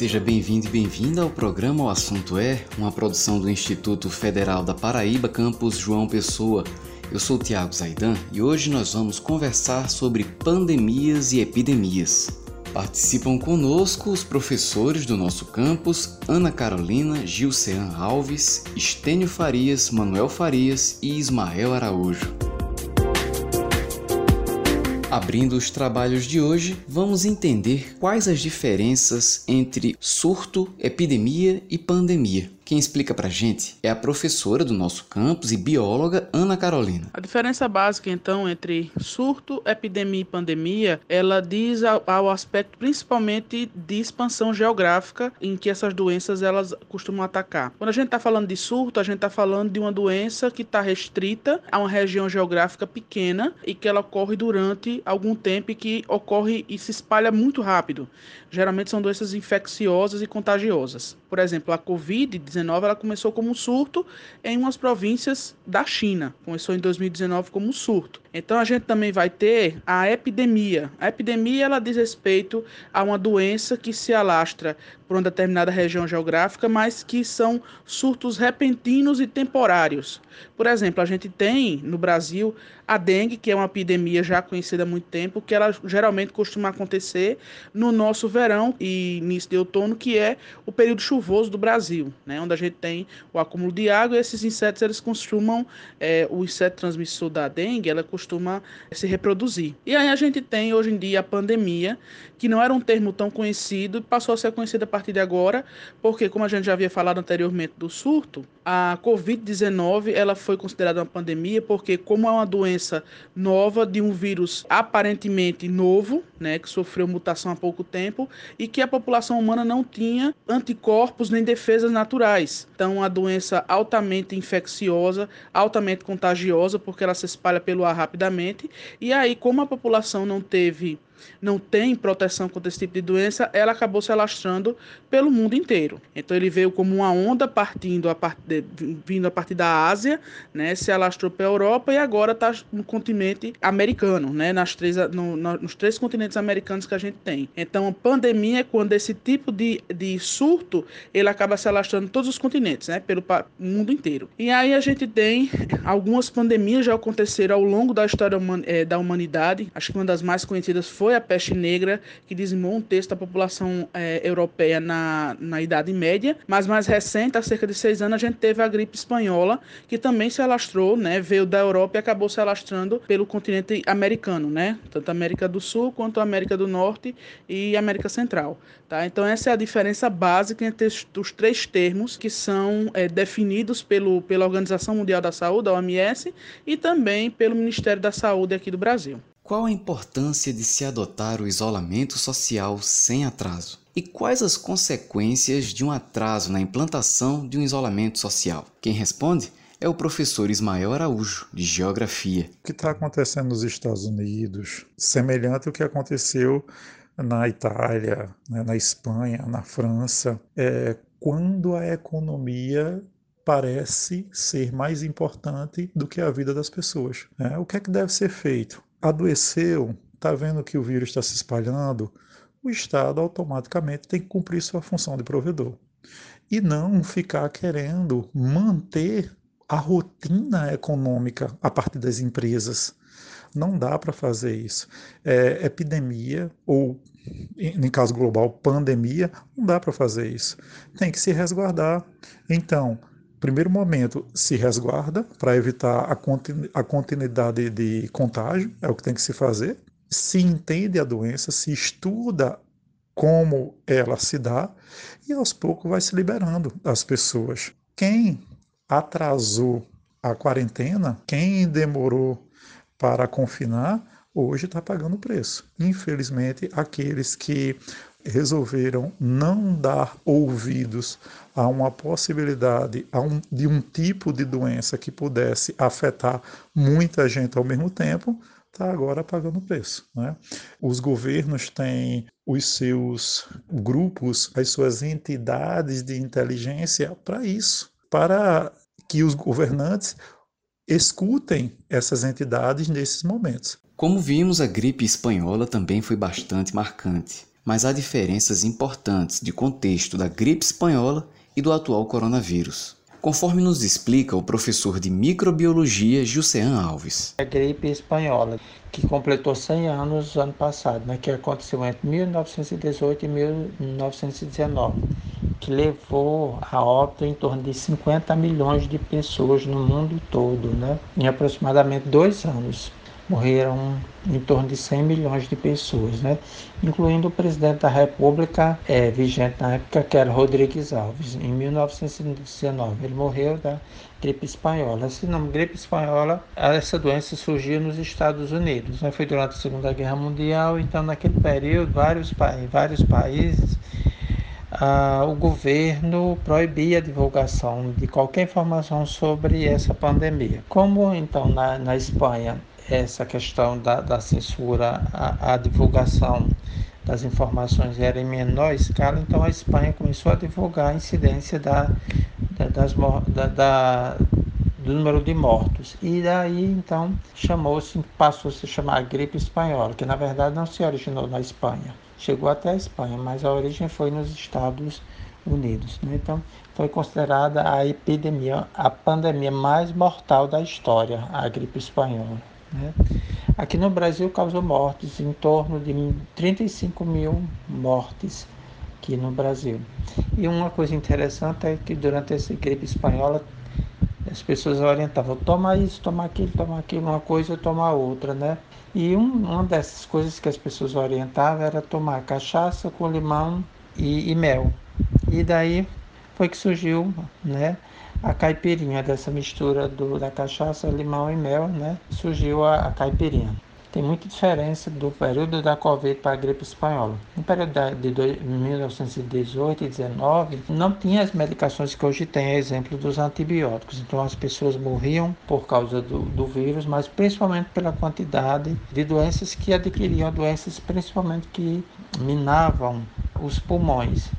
Seja bem-vindo e bem-vinda ao programa O Assunto É, uma produção do Instituto Federal da Paraíba, campus João Pessoa. Eu sou Tiago Zaidan e hoje nós vamos conversar sobre pandemias e epidemias. Participam conosco os professores do nosso campus, Ana Carolina, Gilcean Alves, Estênio Farias, Manuel Farias e Ismael Araújo. Abrindo os trabalhos de hoje, vamos entender quais as diferenças entre surto, epidemia e pandemia. Quem explica pra gente é a professora do nosso campus e bióloga Ana Carolina. A diferença básica, então, entre surto, epidemia e pandemia, ela diz ao, ao aspecto principalmente de expansão geográfica em que essas doenças elas costumam atacar. Quando a gente está falando de surto, a gente está falando de uma doença que está restrita a uma região geográfica pequena e que ela ocorre durante algum tempo e que ocorre e se espalha muito rápido. Geralmente são doenças infecciosas e contagiosas. Por exemplo, a Covid-19 ela começou como um surto em umas províncias da China. Começou em 2019 como um surto. Então a gente também vai ter a epidemia. A epidemia ela diz respeito a uma doença que se alastra por uma determinada região geográfica, mas que são surtos repentinos e temporários. Por exemplo, a gente tem no Brasil a dengue, que é uma epidemia já conhecida há muito tempo, que ela geralmente costuma acontecer no nosso verão e início de outono, que é o período chuvoso do Brasil, né, onde a gente tem o acúmulo de água e esses insetos eles costumam, é, o inseto transmissor da dengue, ela costuma se reproduzir. E aí a gente tem hoje em dia a pandemia, que não era um termo tão conhecido passou a ser conhecida a partir de agora, porque como a gente já havia falado anteriormente do surto, a COVID-19 ela foi considerada uma pandemia porque como é uma doença nova de um vírus aparentemente novo, né, que sofreu mutação há pouco tempo e que a população humana não tinha anticorpos nem defesas naturais. Então, a doença altamente infecciosa, altamente contagiosa porque ela se espalha pelo ar rapidamente. E aí, como a população não teve não tem proteção contra esse tipo de doença, ela acabou se alastrando pelo mundo inteiro. Então ele veio como uma onda partindo a part... vindo a partir da Ásia, né, se alastrou para a Europa e agora está no continente americano, né, nas três, no, nos três continentes americanos que a gente tem. Então a pandemia é quando esse tipo de, de surto ele acaba se alastrando em todos os continentes, né, pelo mundo inteiro. E aí a gente tem algumas pandemias já aconteceram ao longo da história eh, da humanidade. Acho que uma das mais conhecidas foi foi a peste negra, que dizimou um terço da população é, europeia na, na Idade Média, mas mais recente, há cerca de seis anos, a gente teve a gripe espanhola, que também se alastrou, né, veio da Europa e acabou se alastrando pelo continente americano, né, tanto América do Sul quanto América do Norte e América Central. Tá? Então, essa é a diferença básica entre os três termos que são é, definidos pelo, pela Organização Mundial da Saúde, a OMS, e também pelo Ministério da Saúde aqui do Brasil. Qual a importância de se adotar o isolamento social sem atraso? E quais as consequências de um atraso na implantação de um isolamento social? Quem responde é o professor Ismael Araújo, de Geografia. O que está acontecendo nos Estados Unidos, semelhante ao que aconteceu na Itália, né, na Espanha, na França, é quando a economia parece ser mais importante do que a vida das pessoas. Né? O que é que deve ser feito? Adoeceu, está vendo que o vírus está se espalhando, o Estado automaticamente tem que cumprir sua função de provedor. E não ficar querendo manter a rotina econômica a partir das empresas. Não dá para fazer isso. É, epidemia, ou em caso global, pandemia, não dá para fazer isso. Tem que se resguardar. Então, primeiro momento, se resguarda para evitar a continuidade de contágio, é o que tem que se fazer. Se entende a doença, se estuda como ela se dá e aos poucos vai se liberando as pessoas. Quem atrasou a quarentena, quem demorou para confinar, hoje está pagando o preço. Infelizmente, aqueles que resolveram não dar ouvidos a uma possibilidade a um, de um tipo de doença que pudesse afetar muita gente ao mesmo tempo, está agora pagando preço. Né? Os governos têm os seus grupos, as suas entidades de inteligência para isso, para que os governantes escutem essas entidades nesses momentos. Como vimos, a gripe espanhola também foi bastante marcante. Mas há diferenças importantes de contexto da gripe espanhola e do atual coronavírus. Conforme nos explica o professor de microbiologia Jusean Alves. A gripe espanhola, que completou 100 anos ano passado, né, que aconteceu entre 1918 e 1919, que levou a óbito em torno de 50 milhões de pessoas no mundo todo, né, em aproximadamente dois anos morreram em torno de 100 milhões de pessoas, né? incluindo o presidente da República é, vigente na época, que era Rodrigues Alves, em 1919. Ele morreu da gripe espanhola. Esse nome, gripe espanhola, essa doença surgiu nos Estados Unidos. Né? Foi durante a Segunda Guerra Mundial, então naquele período, vários, vários países ah, o governo proibia a divulgação de qualquer informação sobre essa pandemia. Como então na, na Espanha essa questão da, da censura, a, a, divulgação das informações era em menor escala, então a Espanha começou a divulgar a incidência da, da, das, da, da do número de mortos. E daí então chamou-se, passou a se chamar gripe espanhola, que na verdade não se originou na Espanha. Chegou até a Espanha, mas a origem foi nos Estados Unidos. Né? Então foi considerada a epidemia, a pandemia mais mortal da história, a gripe espanhola. Né? Aqui no Brasil causou mortes, em torno de 35 mil mortes aqui no Brasil. E uma coisa interessante é que durante essa gripe espanhola as pessoas orientavam, toma isso, toma aquilo, toma aquilo, uma coisa, toma outra, né? E um, uma dessas coisas que as pessoas orientavam era tomar cachaça com limão e, e mel. E daí foi que surgiu, né? A caipirinha dessa mistura do, da cachaça, limão e mel, né? Surgiu a, a caipirinha. Tem muita diferença do período da Covid para a gripe espanhola. No período de 1918 e 19, não tinha as medicações que hoje tem, exemplo dos antibióticos. Então as pessoas morriam por causa do, do vírus, mas principalmente pela quantidade de doenças que adquiriam, doenças principalmente que minavam os pulmões.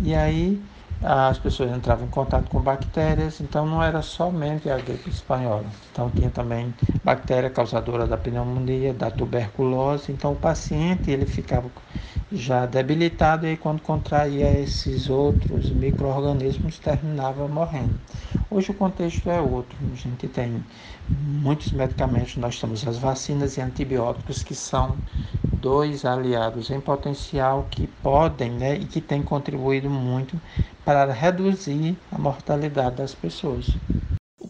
E aí as pessoas entravam em contato com bactérias, então não era somente a gripe espanhola. Então tinha também bactéria causadora da pneumonia, da tuberculose. Então o paciente ele ficava já debilitado e quando contraía esses outros micro-organismos terminava morrendo. Hoje o contexto é outro. A gente tem muitos medicamentos, nós temos as vacinas e antibióticos que são dois aliados em potencial que podem né, e que têm contribuído muito para reduzir a mortalidade das pessoas.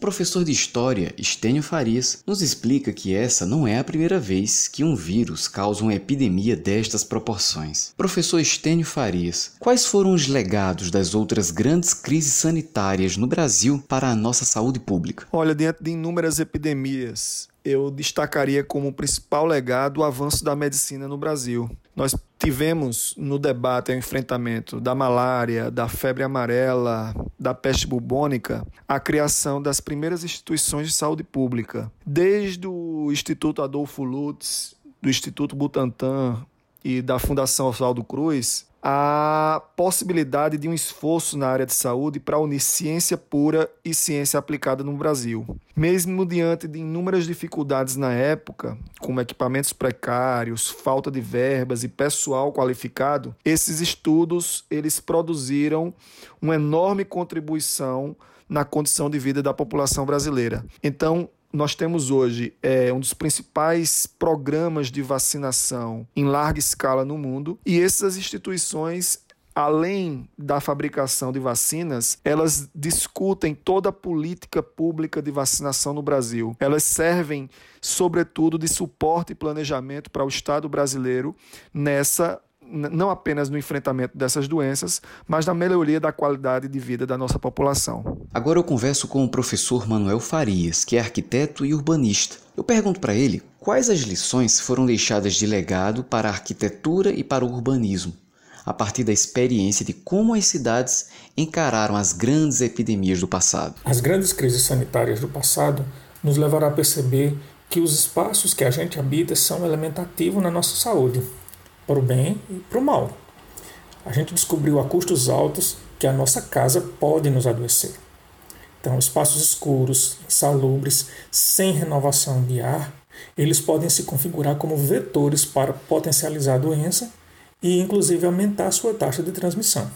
Professor de História, Estênio Farias, nos explica que essa não é a primeira vez que um vírus causa uma epidemia destas proporções. Professor Estênio Farias, quais foram os legados das outras grandes crises sanitárias no Brasil para a nossa saúde pública? Olha, diante de inúmeras epidemias eu destacaria como principal legado o avanço da medicina no Brasil. Nós tivemos no debate o enfrentamento da malária, da febre amarela, da peste bubônica, a criação das primeiras instituições de saúde pública. Desde o Instituto Adolfo Lutz, do Instituto Butantan e da Fundação Oswaldo Cruz, a possibilidade de um esforço na área de saúde para unir ciência pura e ciência aplicada no Brasil. Mesmo diante de inúmeras dificuldades na época, como equipamentos precários, falta de verbas e pessoal qualificado, esses estudos eles produziram uma enorme contribuição na condição de vida da população brasileira. Então, nós temos hoje é, um dos principais programas de vacinação em larga escala no mundo, e essas instituições além da fabricação de vacinas, elas discutem toda a política pública de vacinação no Brasil. Elas servem, sobretudo, de suporte e planejamento para o Estado brasileiro nessa não apenas no enfrentamento dessas doenças, mas na melhoria da qualidade de vida da nossa população. Agora eu converso com o professor Manuel Farias, que é arquiteto e urbanista. Eu pergunto para ele quais as lições foram deixadas de legado para a arquitetura e para o urbanismo, a partir da experiência de como as cidades encararam as grandes epidemias do passado. As grandes crises sanitárias do passado nos levaram a perceber que os espaços que a gente habita são um elemento ativo na nossa saúde para o bem e para o mal. A gente descobriu a custos altos que a nossa casa pode nos adoecer. Então, espaços escuros, insalubres, sem renovação de ar, eles podem se configurar como vetores para potencializar a doença e, inclusive, aumentar a sua taxa de transmissão.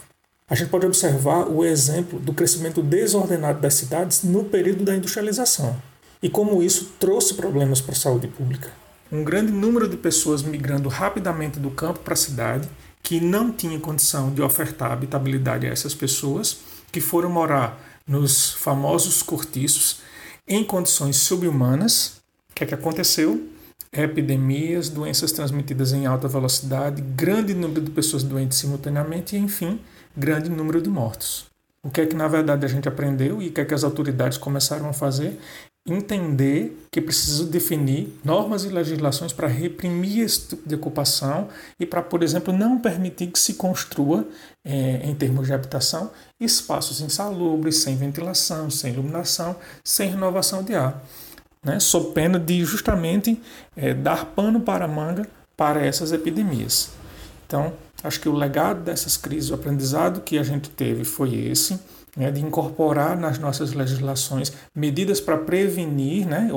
A gente pode observar o exemplo do crescimento desordenado das cidades no período da industrialização e como isso trouxe problemas para a saúde pública. Um grande número de pessoas migrando rapidamente do campo para a cidade que não tinha condição de ofertar habitabilidade a essas pessoas, que foram morar nos famosos cortiços em condições subhumanas. O que é que aconteceu? Epidemias, doenças transmitidas em alta velocidade, grande número de pessoas doentes simultaneamente e, enfim, grande número de mortos. O que é que na verdade a gente aprendeu e o que é que as autoridades começaram a fazer? Entender que precisa definir normas e legislações para reprimir esse tipo de ocupação e para, por exemplo, não permitir que se construa, é, em termos de habitação, espaços insalubres, sem ventilação, sem iluminação, sem renovação de ar, né? sob pena de justamente é, dar pano para a manga para essas epidemias. Então, acho que o legado dessas crises, o aprendizado que a gente teve foi esse né, de incorporar nas nossas legislações medidas para prevenir né,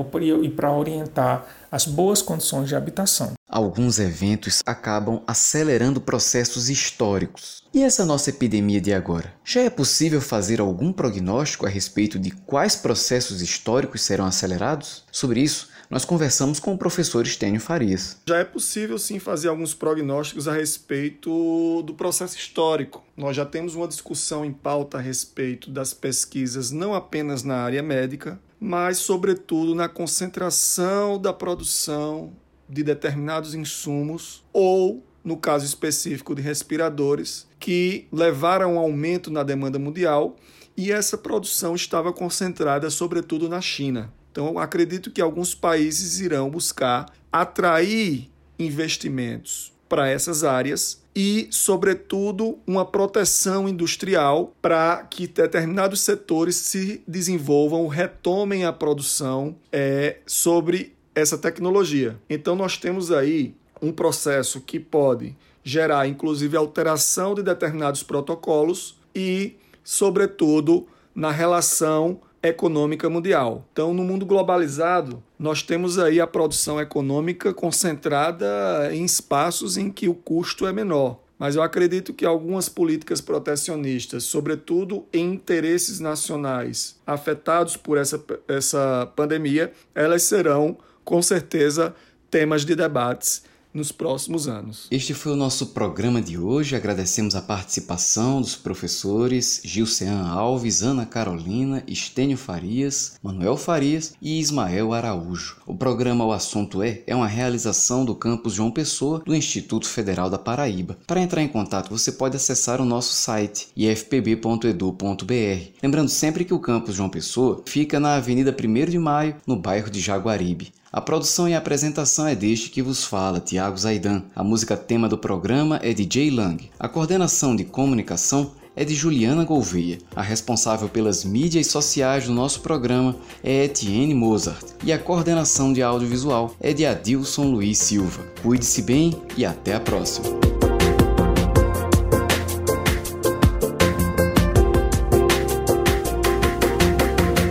e para orientar as boas condições de habitação. Alguns eventos acabam acelerando processos históricos. E essa nossa epidemia de agora? Já é possível fazer algum prognóstico a respeito de quais processos históricos serão acelerados? Sobre isso, nós conversamos com o professor Estênio Farias. Já é possível sim fazer alguns prognósticos a respeito do processo histórico. Nós já temos uma discussão em pauta a respeito das pesquisas não apenas na área médica, mas sobretudo na concentração da produção de determinados insumos ou no caso específico de respiradores, que levaram a um aumento na demanda mundial e essa produção estava concentrada sobretudo na China. Então, acredito que alguns países irão buscar atrair investimentos para essas áreas e, sobretudo, uma proteção industrial para que determinados setores se desenvolvam, retomem a produção é, sobre essa tecnologia. Então, nós temos aí um processo que pode gerar, inclusive, alteração de determinados protocolos e, sobretudo, na relação econômica mundial. Então, no mundo globalizado, nós temos aí a produção econômica concentrada em espaços em que o custo é menor. Mas eu acredito que algumas políticas protecionistas, sobretudo em interesses nacionais afetados por essa, essa pandemia, elas serão, com certeza, temas de debates nos próximos anos. Este foi o nosso programa de hoje. Agradecemos a participação dos professores Gilcean Alves, Ana Carolina, Estênio Farias, Manuel Farias e Ismael Araújo. O programa O Assunto É é uma realização do campus João Pessoa do Instituto Federal da Paraíba. Para entrar em contato, você pode acessar o nosso site ifpb.edu.br. Lembrando sempre que o campus João Pessoa fica na Avenida 1 de Maio, no bairro de Jaguaribe. A produção e a apresentação é deste que vos fala, Tiago Zaidan. A música tema do programa é de Jay Lang. A coordenação de comunicação é de Juliana Gouveia. A responsável pelas mídias sociais do nosso programa é Etienne Mozart. E a coordenação de audiovisual é de Adilson Luiz Silva. Cuide-se bem e até a próxima.